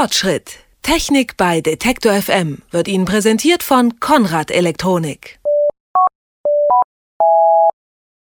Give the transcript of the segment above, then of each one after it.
Fortschritt. Technik bei Detektor FM wird Ihnen präsentiert von Konrad Elektronik.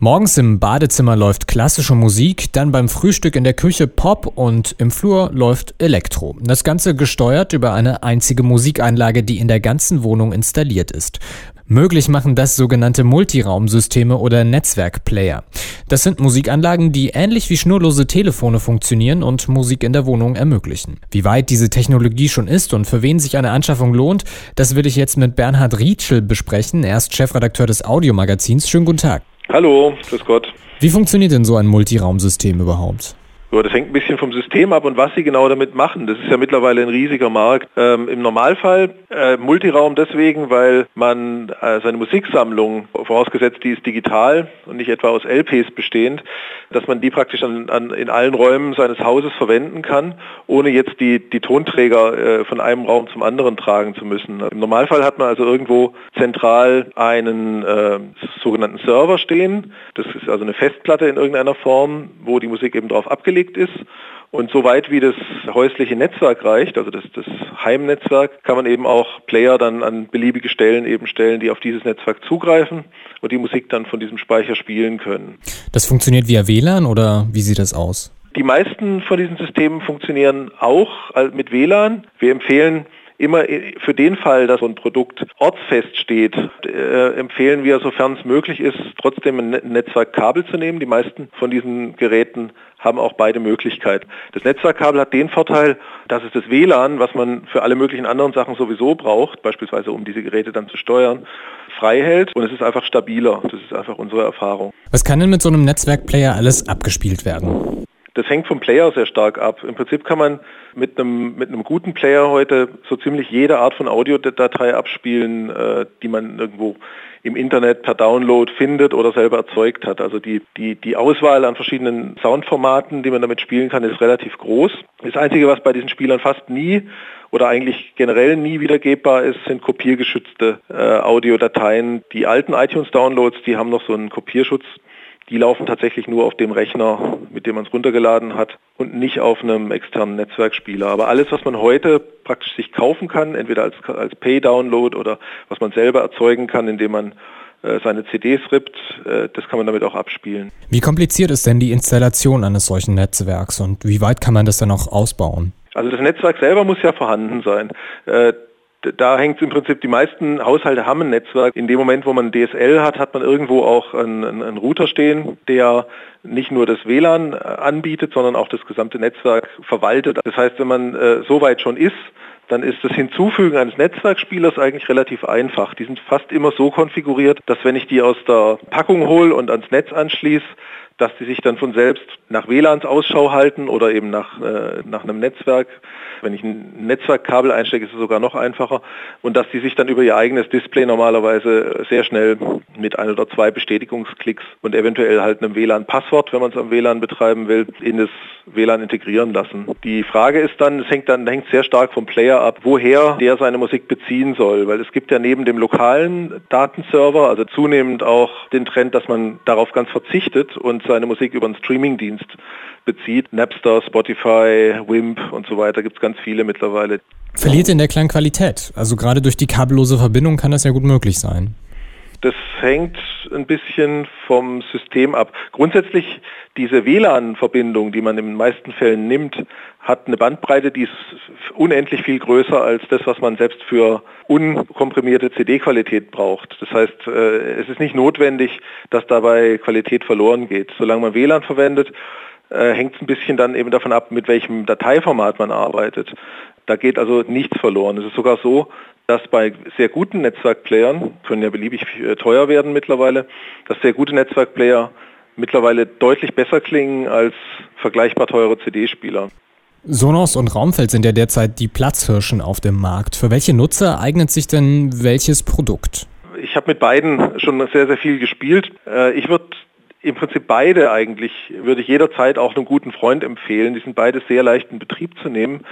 Morgens im Badezimmer läuft klassische Musik, dann beim Frühstück in der Küche Pop und im Flur läuft Elektro. Das Ganze gesteuert über eine einzige Musikeinlage, die in der ganzen Wohnung installiert ist. Möglich machen das sogenannte Multiraumsysteme oder Netzwerkplayer. Das sind Musikanlagen, die ähnlich wie schnurlose Telefone funktionieren und Musik in der Wohnung ermöglichen. Wie weit diese Technologie schon ist und für wen sich eine Anschaffung lohnt, das will ich jetzt mit Bernhard Rietschel besprechen. Er ist Chefredakteur des Audiomagazins. Schönen guten Tag. Hallo, grüß Gott. Wie funktioniert denn so ein Multiraumsystem überhaupt? Ja, das hängt ein bisschen vom System ab und was sie genau damit machen. Das ist ja mittlerweile ein riesiger Markt. Ähm, Im Normalfall äh, Multiraum deswegen, weil man äh, seine Musiksammlung, vorausgesetzt die ist digital und nicht etwa aus LPs bestehend, dass man die praktisch an, an, in allen Räumen seines Hauses verwenden kann, ohne jetzt die, die Tonträger äh, von einem Raum zum anderen tragen zu müssen. Im Normalfall hat man also irgendwo zentral einen äh, sogenannten Server stehen. Das ist also eine Festplatte in irgendeiner Form, wo die Musik eben drauf abgelegt ist. Und soweit wie das häusliche Netzwerk reicht, also das, das Heimnetzwerk, kann man eben auch Player dann an beliebige Stellen eben stellen, die auf dieses Netzwerk zugreifen und die Musik dann von diesem Speicher spielen können. Das funktioniert via WLAN oder wie sieht das aus? Die meisten von diesen Systemen funktionieren auch mit WLAN. Wir empfehlen immer für den Fall, dass so ein Produkt ortsfest steht, äh, empfehlen wir, sofern es möglich ist, trotzdem ein Netzwerkkabel zu nehmen. Die meisten von diesen Geräten haben auch beide Möglichkeiten. Das Netzwerkkabel hat den Vorteil, dass es das WLAN, was man für alle möglichen anderen Sachen sowieso braucht, beispielsweise um diese Geräte dann zu steuern, frei hält und es ist einfach stabiler. Das ist einfach unsere Erfahrung. Was kann denn mit so einem Netzwerkplayer alles abgespielt werden? Das hängt vom Player sehr stark ab. Im Prinzip kann man mit einem, mit einem guten Player heute so ziemlich jede Art von Audiodatei abspielen, äh, die man irgendwo im Internet per Download findet oder selber erzeugt hat. Also die, die, die Auswahl an verschiedenen Soundformaten, die man damit spielen kann, ist relativ groß. Das Einzige, was bei diesen Spielern fast nie oder eigentlich generell nie wiedergebbar ist, sind kopiergeschützte äh, Audiodateien. Die alten iTunes-Downloads, die haben noch so einen Kopierschutz die laufen tatsächlich nur auf dem Rechner, mit dem man es runtergeladen hat und nicht auf einem externen Netzwerkspieler. Aber alles, was man heute praktisch sich kaufen kann, entweder als, als Pay-Download oder was man selber erzeugen kann, indem man äh, seine CDs rippt, äh, das kann man damit auch abspielen. Wie kompliziert ist denn die Installation eines solchen Netzwerks und wie weit kann man das dann auch ausbauen? Also das Netzwerk selber muss ja vorhanden sein. Äh, da hängt es im Prinzip, die meisten Haushalte haben ein Netzwerk. In dem Moment, wo man DSL hat, hat man irgendwo auch einen, einen Router stehen, der nicht nur das WLAN äh, anbietet, sondern auch das gesamte Netzwerk verwaltet. Das heißt, wenn man äh, so weit schon ist, dann ist das Hinzufügen eines Netzwerkspielers eigentlich relativ einfach. Die sind fast immer so konfiguriert, dass wenn ich die aus der Packung hole und ans Netz anschließe, dass die sich dann von selbst nach WLANs Ausschau halten oder eben nach, äh, nach einem Netzwerk. Wenn ich ein Netzwerkkabel einstecke, ist es sogar noch einfacher. Und dass die sich dann über ihr eigenes Display normalerweise sehr schnell mit ein oder zwei Bestätigungsklicks und eventuell halt einem WLAN-Passwort, wenn man es am WLAN betreiben will, in das WLAN integrieren lassen. Die Frage ist dann, es hängt dann hängt sehr stark vom Player ab, woher der seine Musik beziehen soll. Weil es gibt ja neben dem lokalen Datenserver, also zunehmend auch den Trend, dass man darauf ganz verzichtet und seine Musik über einen Streamingdienst bezieht. Napster, Spotify, Wimp und so weiter gibt es ganz viele mittlerweile. Verliert in der Klangqualität? Also gerade durch die kabellose Verbindung kann das ja gut möglich sein. Das hängt ein bisschen vom System ab. Grundsätzlich diese WLAN-Verbindung, die man in den meisten Fällen nimmt, hat eine Bandbreite, die ist unendlich viel größer als das, was man selbst für unkomprimierte CD-Qualität braucht. Das heißt, äh, es ist nicht notwendig, dass dabei Qualität verloren geht. Solange man WLAN verwendet, äh, hängt es ein bisschen dann eben davon ab, mit welchem Dateiformat man arbeitet. Da geht also nichts verloren. Es ist sogar so, dass bei sehr guten Netzwerkplayern, können ja beliebig äh, teuer werden mittlerweile, dass sehr gute Netzwerkplayer mittlerweile deutlich besser klingen als vergleichbar teure CD-Spieler. Sonos und Raumfeld sind ja derzeit die Platzhirschen auf dem Markt. Für welche Nutzer eignet sich denn welches Produkt? Ich habe mit beiden schon sehr, sehr viel gespielt. Äh, ich würde im Prinzip beide eigentlich, würde ich jederzeit auch einem guten Freund empfehlen. Die sind beide sehr leicht in Betrieb zu nehmen,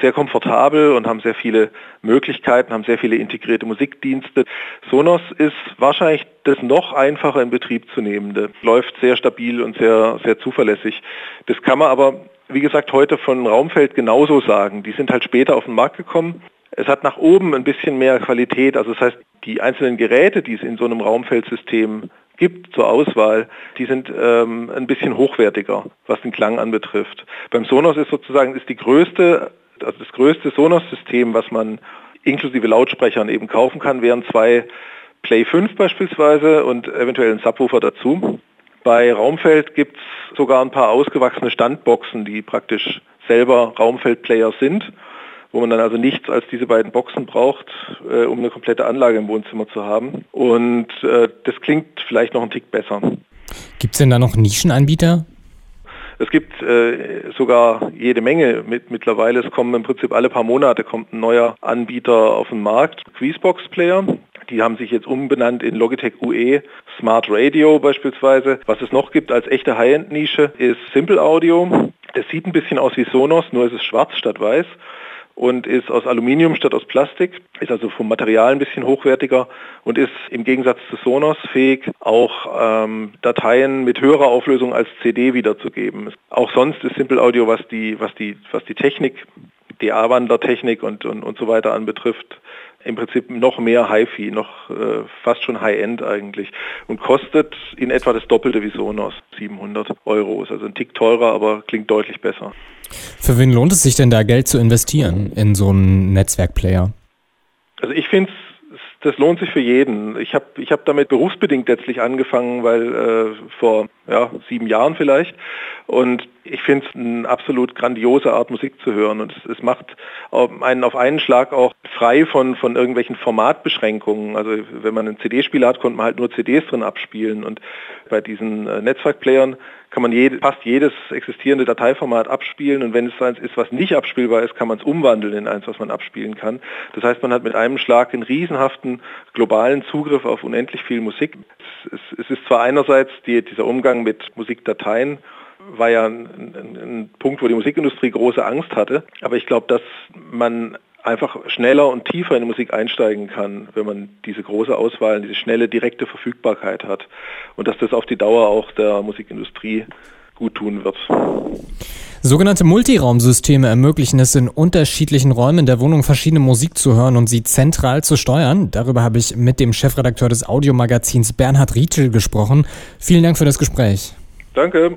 sehr komfortabel und haben sehr viele Möglichkeiten, haben sehr viele integrierte Musikdienste. Sonos ist wahrscheinlich das noch einfacher in Betrieb zu nehmende, läuft sehr stabil und sehr, sehr zuverlässig. Das kann man aber wie gesagt, heute von Raumfeld genauso sagen. Die sind halt später auf den Markt gekommen. Es hat nach oben ein bisschen mehr Qualität. Also das heißt, die einzelnen Geräte, die es in so einem Raumfeldsystem gibt zur Auswahl, die sind ähm, ein bisschen hochwertiger, was den Klang anbetrifft. Beim Sonos ist sozusagen ist die größte, also das größte Sonos-System, was man inklusive Lautsprechern eben kaufen kann, wären zwei Play 5 beispielsweise und eventuell ein Subwoofer dazu. Bei Raumfeld gibt es sogar ein paar ausgewachsene Standboxen, die praktisch selber Raumfeld-Player sind, wo man dann also nichts als diese beiden Boxen braucht, äh, um eine komplette Anlage im Wohnzimmer zu haben. Und äh, das klingt vielleicht noch ein Tick besser. Gibt es denn da noch Nischenanbieter? Es gibt äh, sogar jede Menge mit, mittlerweile. Es kommen im Prinzip alle paar Monate kommt ein neuer Anbieter auf den Markt. Quizbox Player. Die haben sich jetzt umbenannt in Logitech UE Smart Radio beispielsweise. Was es noch gibt als echte High-End-Nische ist Simple Audio. Das sieht ein bisschen aus wie Sonos, nur ist es schwarz statt weiß und ist aus Aluminium statt aus Plastik, ist also vom Material ein bisschen hochwertiger und ist im Gegensatz zu Sonos fähig, auch ähm, Dateien mit höherer Auflösung als CD wiederzugeben. Auch sonst ist Simple Audio, was die, was die, was die Technik, die A-Wandler-Technik und, und, und so weiter anbetrifft, im Prinzip noch mehr HiFi, noch äh, fast schon High-End eigentlich und kostet in etwa das Doppelte wie Sonos, 700 Euro. Ist also ein Tick teurer, aber klingt deutlich besser. Für wen lohnt es sich denn da Geld zu investieren in so einen Netzwerkplayer? Also ich finde das lohnt sich für jeden. Ich habe ich hab damit berufsbedingt letztlich angefangen, weil äh, vor ja, sieben Jahren vielleicht. Und ich finde es eine absolut grandiose Art, Musik zu hören. Und es, es, macht einen auf einen Schlag auch frei von, von irgendwelchen Formatbeschränkungen. Also wenn man einen CD-Spieler hat, konnte man halt nur CDs drin abspielen. Und bei diesen äh, Netzwerkplayern kann man jede, fast jedes existierende Dateiformat abspielen und wenn es eins ist, was nicht abspielbar ist, kann man es umwandeln in eins, was man abspielen kann. Das heißt, man hat mit einem Schlag einen riesenhaften globalen Zugriff auf unendlich viel Musik. Es, es, es ist zwar einerseits die, dieser Umgang mit Musikdateien war ja ein, ein, ein Punkt, wo die Musikindustrie große Angst hatte, aber ich glaube, dass man einfach schneller und tiefer in die Musik einsteigen kann, wenn man diese große Auswahl, diese schnelle, direkte Verfügbarkeit hat. Und dass das auf die Dauer auch der Musikindustrie gut tun wird. Sogenannte Multiraumsysteme ermöglichen es in unterschiedlichen Räumen der Wohnung verschiedene Musik zu hören und sie zentral zu steuern. Darüber habe ich mit dem Chefredakteur des Audiomagazins Bernhard Rietschel gesprochen. Vielen Dank für das Gespräch. Danke.